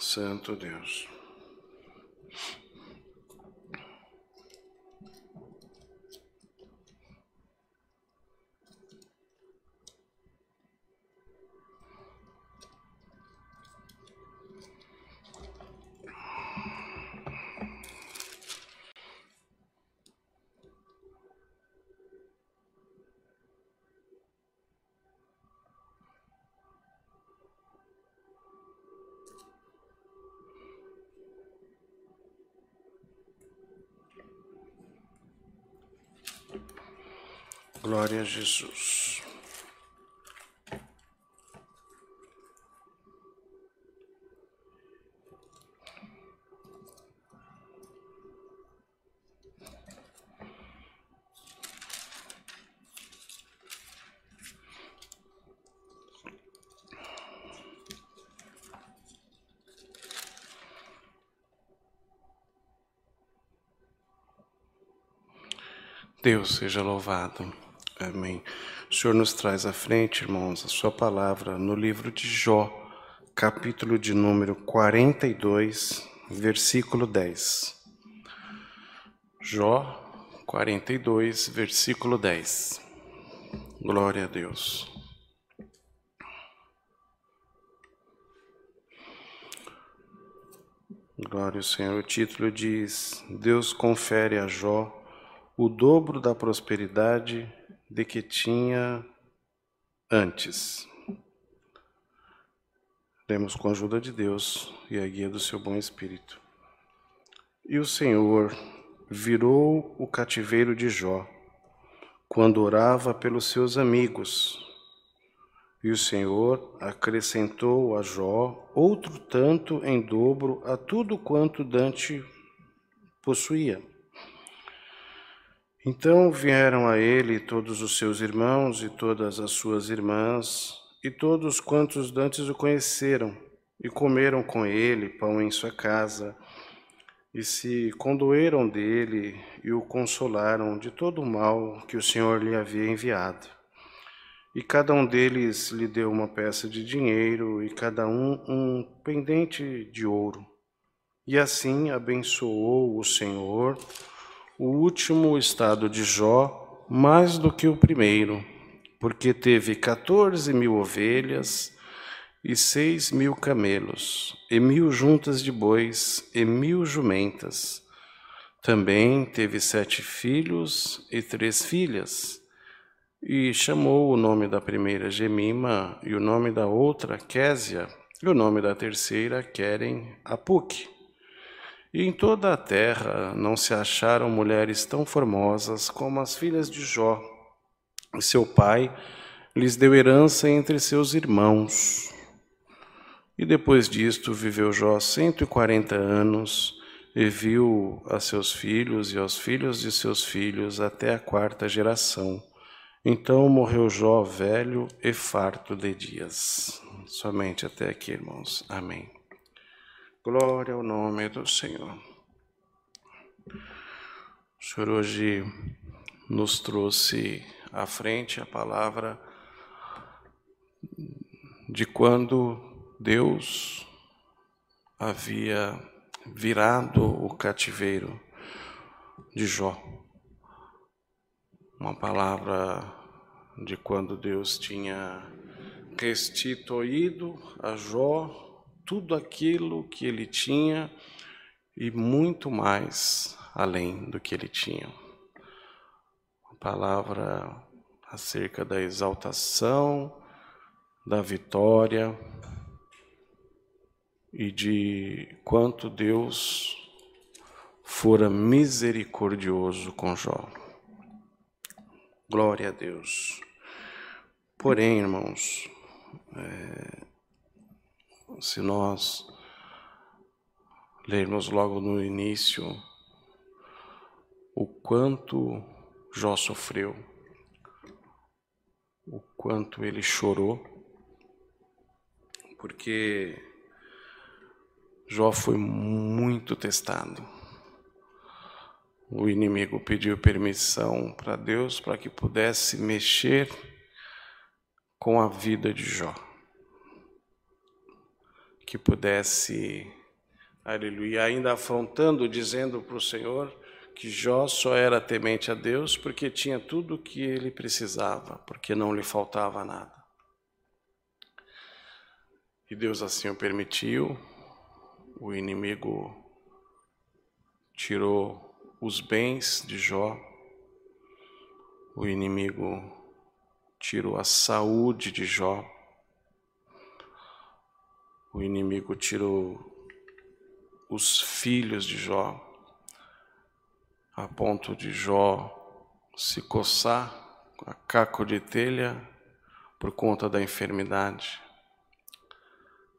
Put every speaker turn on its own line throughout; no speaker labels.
Santo Deus. Glória a Jesus. Deus seja louvado. Amém. O Senhor nos traz à frente, irmãos, a sua palavra no livro de Jó, capítulo de número 42, versículo 10. Jó 42, versículo 10. Glória a Deus. Glória ao Senhor. O título diz: Deus confere a Jó o dobro da prosperidade de que tinha antes. Lemos com a ajuda de Deus e a guia do seu bom espírito. E o Senhor virou o cativeiro de Jó, quando orava pelos seus amigos. E o Senhor acrescentou a Jó outro tanto em dobro a tudo quanto Dante possuía. Então vieram a ele todos os seus irmãos e todas as suas irmãs, e todos quantos dantes o conheceram, e comeram com ele pão em sua casa, e se condoeram dele e o consolaram de todo o mal que o Senhor lhe havia enviado. E cada um deles lhe deu uma peça de dinheiro, e cada um um pendente de ouro. E assim abençoou o Senhor o último estado de Jó mais do que o primeiro, porque teve 14 mil ovelhas e seis mil camelos, e mil juntas de bois e mil jumentas. Também teve sete filhos e três filhas, e chamou o nome da primeira Gemima, e o nome da outra Késia, e o nome da terceira Querem Apuque. E em toda a terra não se acharam mulheres tão formosas como as filhas de Jó. E seu pai lhes deu herança entre seus irmãos. E depois disto viveu Jó cento e quarenta anos e viu a seus filhos e aos filhos de seus filhos até a quarta geração. Então morreu Jó velho e farto de dias. Somente até aqui, irmãos. Amém. Glória ao nome do Senhor. O Senhor hoje nos trouxe à frente a palavra de quando Deus havia virado o cativeiro de Jó. Uma palavra de quando Deus tinha restituído a Jó tudo aquilo que ele tinha e muito mais além do que ele tinha. Uma palavra acerca da exaltação, da vitória e de quanto Deus fora misericordioso com Jó. Glória a Deus. Porém, irmãos, é, se nós lermos logo no início o quanto Jó sofreu, o quanto ele chorou, porque Jó foi muito testado. O inimigo pediu permissão para Deus para que pudesse mexer com a vida de Jó que pudesse, aleluia, ainda afrontando, dizendo para o Senhor que Jó só era temente a Deus porque tinha tudo o que ele precisava, porque não lhe faltava nada. E Deus assim o permitiu, o inimigo tirou os bens de Jó, o inimigo tirou a saúde de Jó, o inimigo tirou os filhos de Jó, a ponto de Jó se coçar a caco de telha por conta da enfermidade,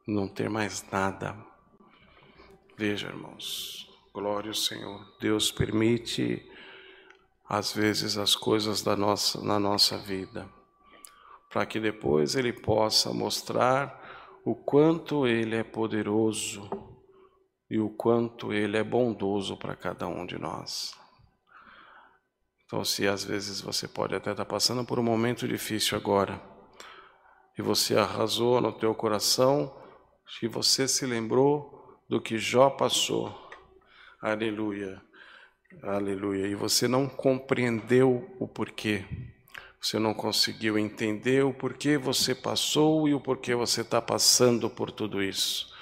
não ter mais nada. Veja, irmãos, glória ao Senhor. Deus permite às vezes as coisas da nossa na nossa vida, para que depois ele possa mostrar o quanto Ele é poderoso e o quanto Ele é bondoso para cada um de nós. Então, se às vezes você pode até estar passando por um momento difícil agora, e você arrasou no teu coração, se você se lembrou do que Jó passou, aleluia, aleluia, e você não compreendeu o porquê, você não conseguiu entender o porquê você passou e o porquê você está passando por tudo isso.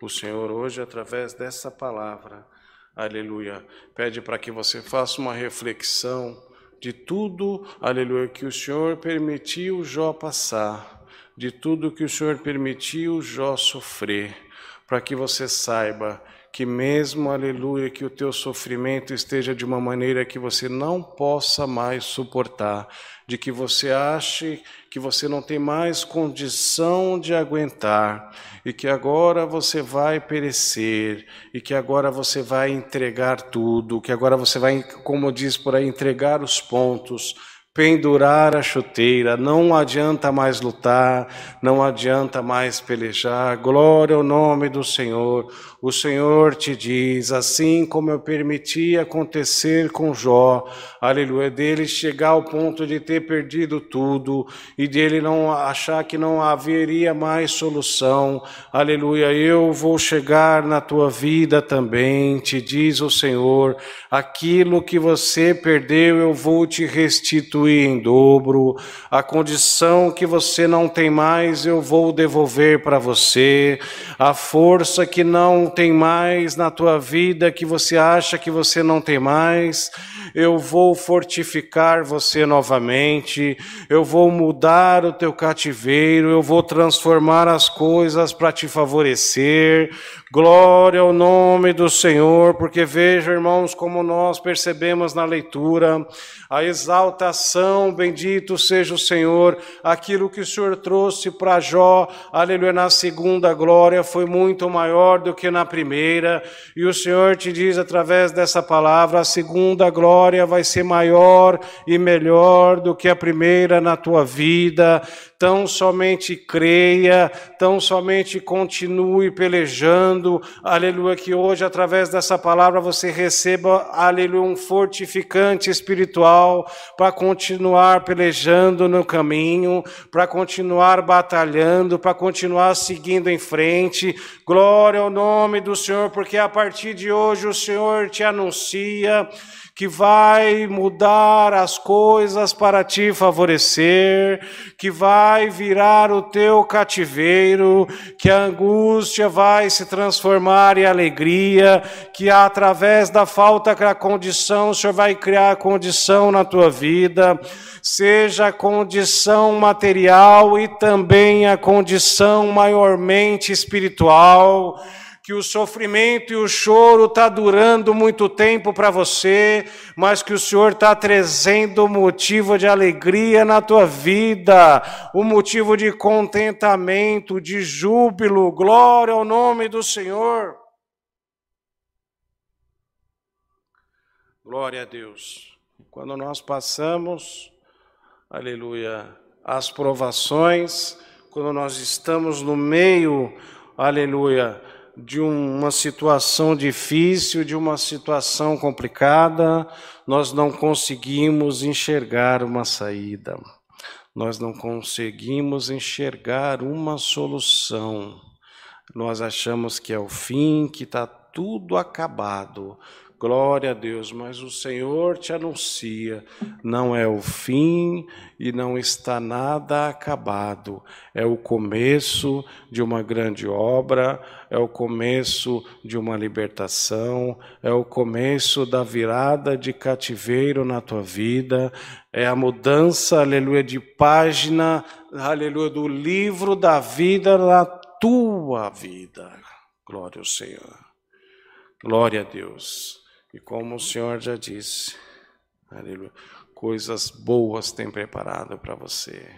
O Senhor hoje, através dessa palavra, aleluia, pede para que você faça uma reflexão de tudo, aleluia, que o Senhor permitiu Jó passar, de tudo que o Senhor permitiu Jó sofrer, para que você saiba que mesmo, aleluia, que o teu sofrimento esteja de uma maneira que você não possa mais suportar, de que você ache que você não tem mais condição de aguentar e que agora você vai perecer e que agora você vai entregar tudo, que agora você vai, como diz por aí, entregar os pontos pendurar a chuteira, não adianta mais lutar, não adianta mais pelejar. Glória ao nome do Senhor. O Senhor te diz, assim como eu permiti acontecer com Jó, aleluia, dele chegar ao ponto de ter perdido tudo e dele não achar que não haveria mais solução, aleluia, eu vou chegar na tua vida também, te diz o Senhor, aquilo que você perdeu eu vou te restituir em dobro, a condição que você não tem mais eu vou devolver para você, a força que não tem mais na tua vida, que você acha que você não tem mais, eu vou fortificar você novamente, eu vou mudar o teu cativeiro, eu vou transformar as coisas para te favorecer. Glória ao nome do Senhor, porque veja, irmãos, como nós percebemos na leitura, a exaltação, bendito seja o Senhor, aquilo que o Senhor trouxe para Jó, aleluia, na segunda glória foi muito maior do que na primeira, e o Senhor te diz através dessa palavra: a segunda glória vai ser maior e melhor do que a primeira na tua vida. Tão somente creia, tão somente continue pelejando, aleluia, que hoje, através dessa palavra, você receba, aleluia, um fortificante espiritual para continuar pelejando no caminho, para continuar batalhando, para continuar seguindo em frente. Glória ao nome do Senhor, porque a partir de hoje o Senhor te anuncia que vai mudar as coisas para te favorecer, que vai virar o teu cativeiro, que a angústia vai se transformar em alegria, que através da falta da condição, o Senhor vai criar condição na tua vida, seja a condição material e também a condição maiormente espiritual que o sofrimento e o choro está durando muito tempo para você, mas que o Senhor está trazendo motivo de alegria na tua vida, o um motivo de contentamento, de júbilo, glória ao nome do Senhor. Glória a Deus. Quando nós passamos, aleluia, as provações, quando nós estamos no meio, aleluia, de uma situação difícil, de uma situação complicada, nós não conseguimos enxergar uma saída, nós não conseguimos enxergar uma solução. nós achamos que é o fim, que está tudo acabado. Glória a Deus, mas o Senhor te anuncia, não é o fim e não está nada acabado. É o começo de uma grande obra, é o começo de uma libertação, é o começo da virada de cativeiro na tua vida, é a mudança, aleluia, de página, aleluia, do livro da vida na tua vida. Glória ao Senhor. Glória a Deus. E como o Senhor já disse, aleluia, coisas boas tem preparado para você,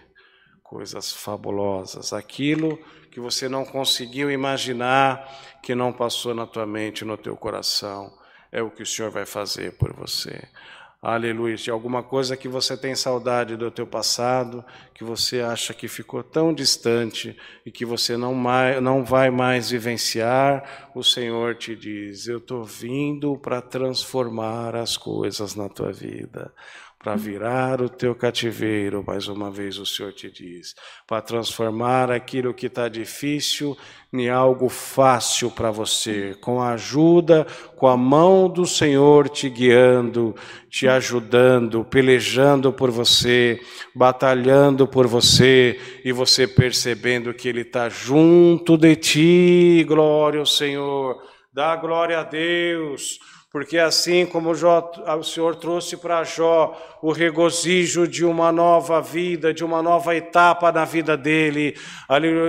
coisas fabulosas, aquilo que você não conseguiu imaginar, que não passou na tua mente, no teu coração, é o que o Senhor vai fazer por você. Aleluia. De alguma coisa que você tem saudade do teu passado, que você acha que ficou tão distante e que você não, mais, não vai mais vivenciar, o Senhor te diz: Eu estou vindo para transformar as coisas na tua vida para virar o teu cativeiro, mais uma vez o Senhor te diz, para transformar aquilo que está difícil em algo fácil para você, com a ajuda, com a mão do Senhor te guiando, te ajudando, pelejando por você, batalhando por você e você percebendo que Ele está junto de ti. Glória ao Senhor, dá glória a Deus porque assim como o Senhor trouxe para Jó o regozijo de uma nova vida, de uma nova etapa na vida dele,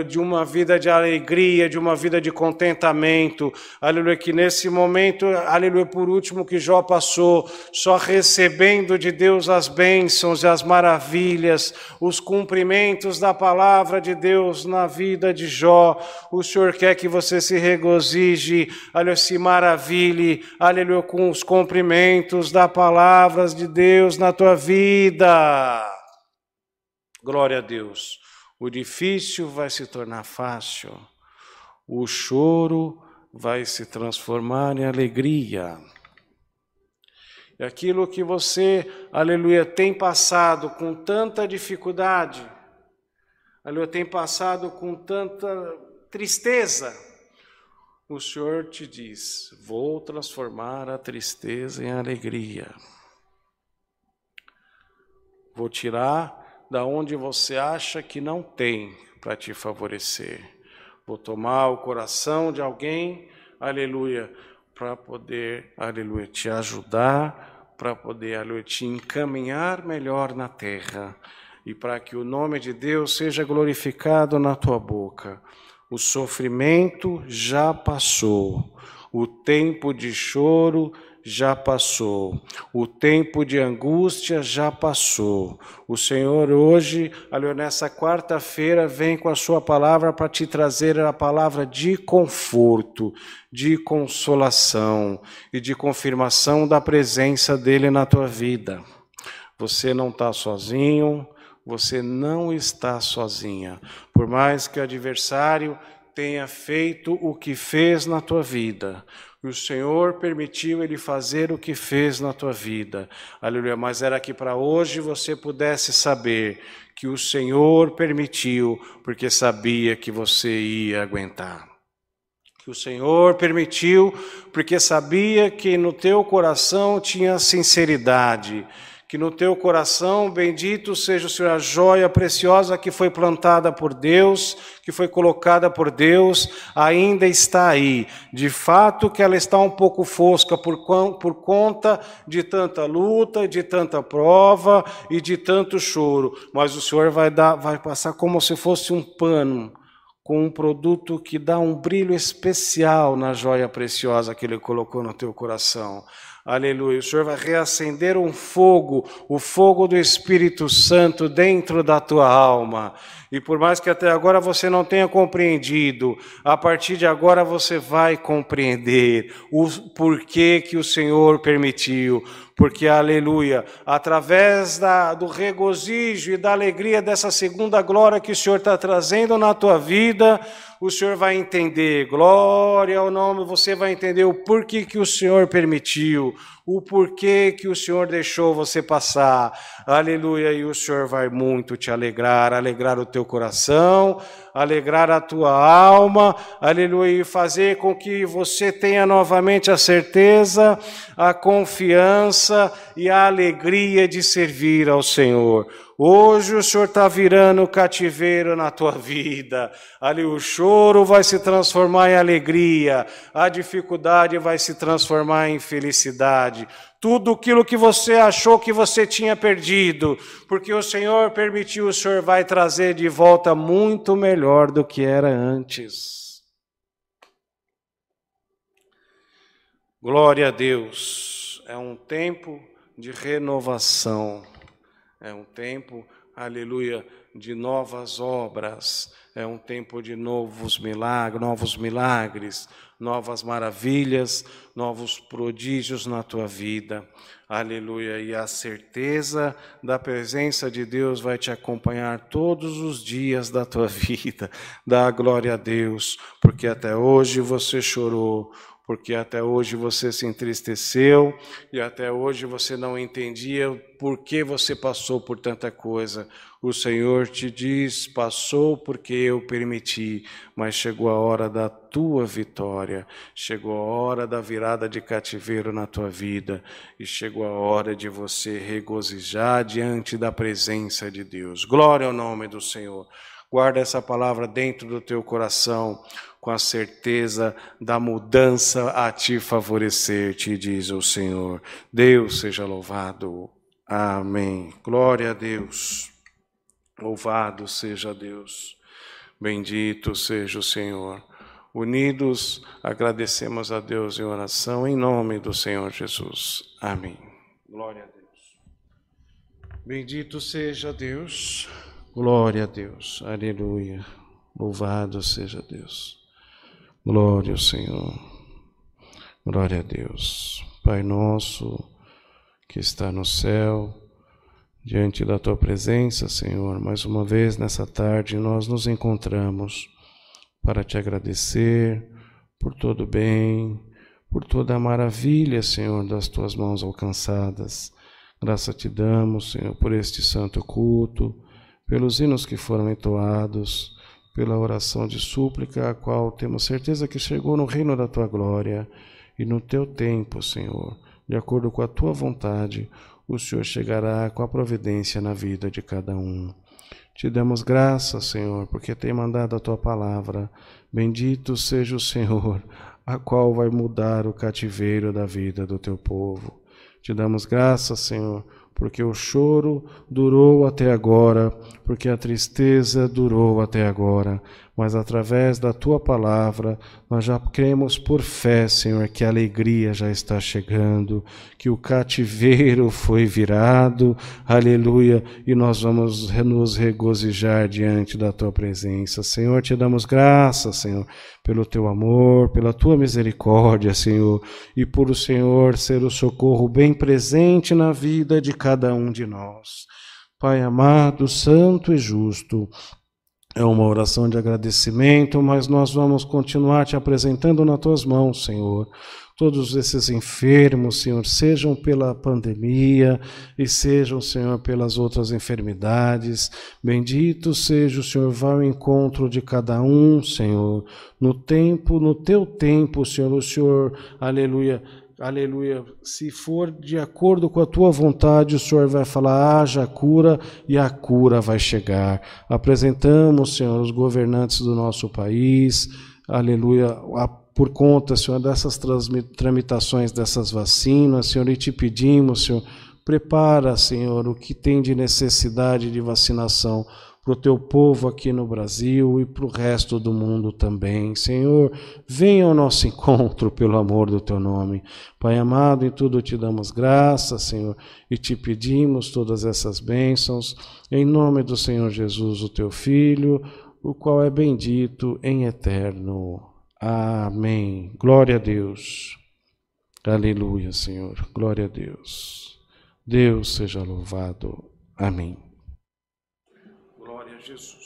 de uma vida de alegria, de uma vida de contentamento, aleluia, que nesse momento, aleluia, por último que Jó passou, só recebendo de Deus as bênçãos e as maravilhas, os cumprimentos da palavra de Deus na vida de Jó, o Senhor quer que você se regozije, aleluia, se maravilhe, aleluia, com os cumprimentos da palavra de Deus na tua vida. Glória a Deus. O difícil vai se tornar fácil, o choro vai se transformar em alegria. E aquilo que você, aleluia, tem passado com tanta dificuldade, aleluia, tem passado com tanta tristeza, o Senhor te diz: vou transformar a tristeza em alegria. Vou tirar da onde você acha que não tem para te favorecer. Vou tomar o coração de alguém, aleluia, para poder, aleluia, te ajudar, para poder, aleluia, te encaminhar melhor na terra e para que o nome de Deus seja glorificado na tua boca. O sofrimento já passou, o tempo de choro já passou, o tempo de angústia já passou. O Senhor hoje, ali nessa quarta-feira, vem com a sua palavra para te trazer a palavra de conforto, de consolação e de confirmação da presença dele na tua vida. Você não está sozinho, você não está sozinha. Por mais que o adversário tenha feito o que fez na tua vida, o Senhor permitiu ele fazer o que fez na tua vida. Aleluia. Mas era que para hoje você pudesse saber que o Senhor permitiu, porque sabia que você ia aguentar. Que o Senhor permitiu, porque sabia que no teu coração tinha sinceridade que no teu coração, bendito seja o Senhor, a joia preciosa que foi plantada por Deus, que foi colocada por Deus, ainda está aí. De fato que ela está um pouco fosca por, por conta de tanta luta, de tanta prova e de tanto choro, mas o Senhor vai, dar, vai passar como se fosse um pano com um produto que dá um brilho especial na joia preciosa que Ele colocou no teu coração. Aleluia. O Senhor vai reacender um fogo, o fogo do Espírito Santo dentro da tua alma. E por mais que até agora você não tenha compreendido, a partir de agora você vai compreender o porquê que o Senhor permitiu. Porque, aleluia, através da, do regozijo e da alegria dessa segunda glória que o Senhor está trazendo na tua vida, o Senhor vai entender. Glória ao nome, você vai entender o porquê que o Senhor permitiu, o porquê que o Senhor deixou você passar. Aleluia, e o Senhor vai muito te alegrar, alegrar o teu coração, alegrar a tua alma, aleluia, e fazer com que você tenha novamente a certeza, a confiança e a alegria de servir ao Senhor. Hoje o Senhor está virando cativeiro na tua vida. Ali o choro vai se transformar em alegria, a dificuldade vai se transformar em felicidade. Tudo aquilo que você achou que você tinha perdido, porque o Senhor permitiu, o Senhor vai trazer de volta muito melhor do que era antes. Glória a Deus. É um tempo de renovação. É um tempo, aleluia, de novas obras. É um tempo de novos milagres, novos milagres, novas maravilhas, novos prodígios na tua vida. Aleluia. E a certeza da presença de Deus vai te acompanhar todos os dias da tua vida. Dá glória a Deus, porque até hoje você chorou, porque até hoje você se entristeceu e até hoje você não entendia por que você passou por tanta coisa. O Senhor te diz: passou porque eu permiti, mas chegou a hora da tua vitória, chegou a hora da virada de cativeiro na tua vida e chegou a hora de você regozijar diante da presença de Deus. Glória ao nome do Senhor. Guarda essa palavra dentro do teu coração, com a certeza da mudança a te favorecer, te diz o Senhor. Deus seja louvado. Amém. Glória a Deus. Louvado seja Deus. Bendito seja o Senhor. Unidos, agradecemos a Deus em oração, em nome do Senhor Jesus. Amém. Glória a Deus. Bendito seja Deus. Glória a Deus, aleluia. Louvado seja Deus. Glória ao Senhor. Glória a Deus. Pai nosso que está no céu, diante da tua presença, Senhor, mais uma vez nessa tarde nós nos encontramos para te agradecer por todo o bem, por toda a maravilha, Senhor, das tuas mãos alcançadas. Graça te damos, Senhor, por este santo culto pelos hinos que foram entoados, pela oração de súplica, a qual temos certeza que chegou no reino da tua glória e no teu tempo, Senhor, de acordo com a tua vontade, o Senhor chegará com a providência na vida de cada um. Te damos graças, Senhor, porque tem mandado a tua palavra. Bendito seja o Senhor, a qual vai mudar o cativeiro da vida do teu povo. Te damos graças, Senhor, porque o choro durou até agora, porque a tristeza durou até agora, mas através da tua palavra nós já cremos por fé, Senhor, que a alegria já está chegando, que o cativeiro foi virado, aleluia, e nós vamos nos regozijar diante da tua presença. Senhor, te damos graças, Senhor, pelo teu amor, pela tua misericórdia, Senhor, e por o Senhor ser o socorro bem presente na vida de cada um de nós. Pai amado, santo e justo, é uma oração de agradecimento, mas nós vamos continuar te apresentando nas tuas mãos, Senhor. Todos esses enfermos, Senhor, sejam pela pandemia e sejam, Senhor, pelas outras enfermidades. Bendito seja o Senhor, vá ao encontro de cada um, Senhor. No tempo, no teu tempo, Senhor, o Senhor, aleluia, aleluia, se for de acordo com a tua vontade, o Senhor vai falar, haja cura e a cura vai chegar. Apresentamos, Senhor, os governantes do nosso país, aleluia, a, por conta, Senhor, dessas tramitações dessas vacinas, Senhor, e te pedimos, Senhor, prepara, Senhor, o que tem de necessidade de vacinação para o teu povo aqui no Brasil e para o resto do mundo também. Senhor, venha ao nosso encontro pelo amor do teu nome. Pai amado, em tudo te damos graças, Senhor, e te pedimos todas essas bênçãos, em nome do Senhor Jesus, o teu Filho, o qual é bendito em eterno. Amém. Glória a Deus. Aleluia, Senhor. Glória a Deus. Deus seja louvado. Amém. Jesus.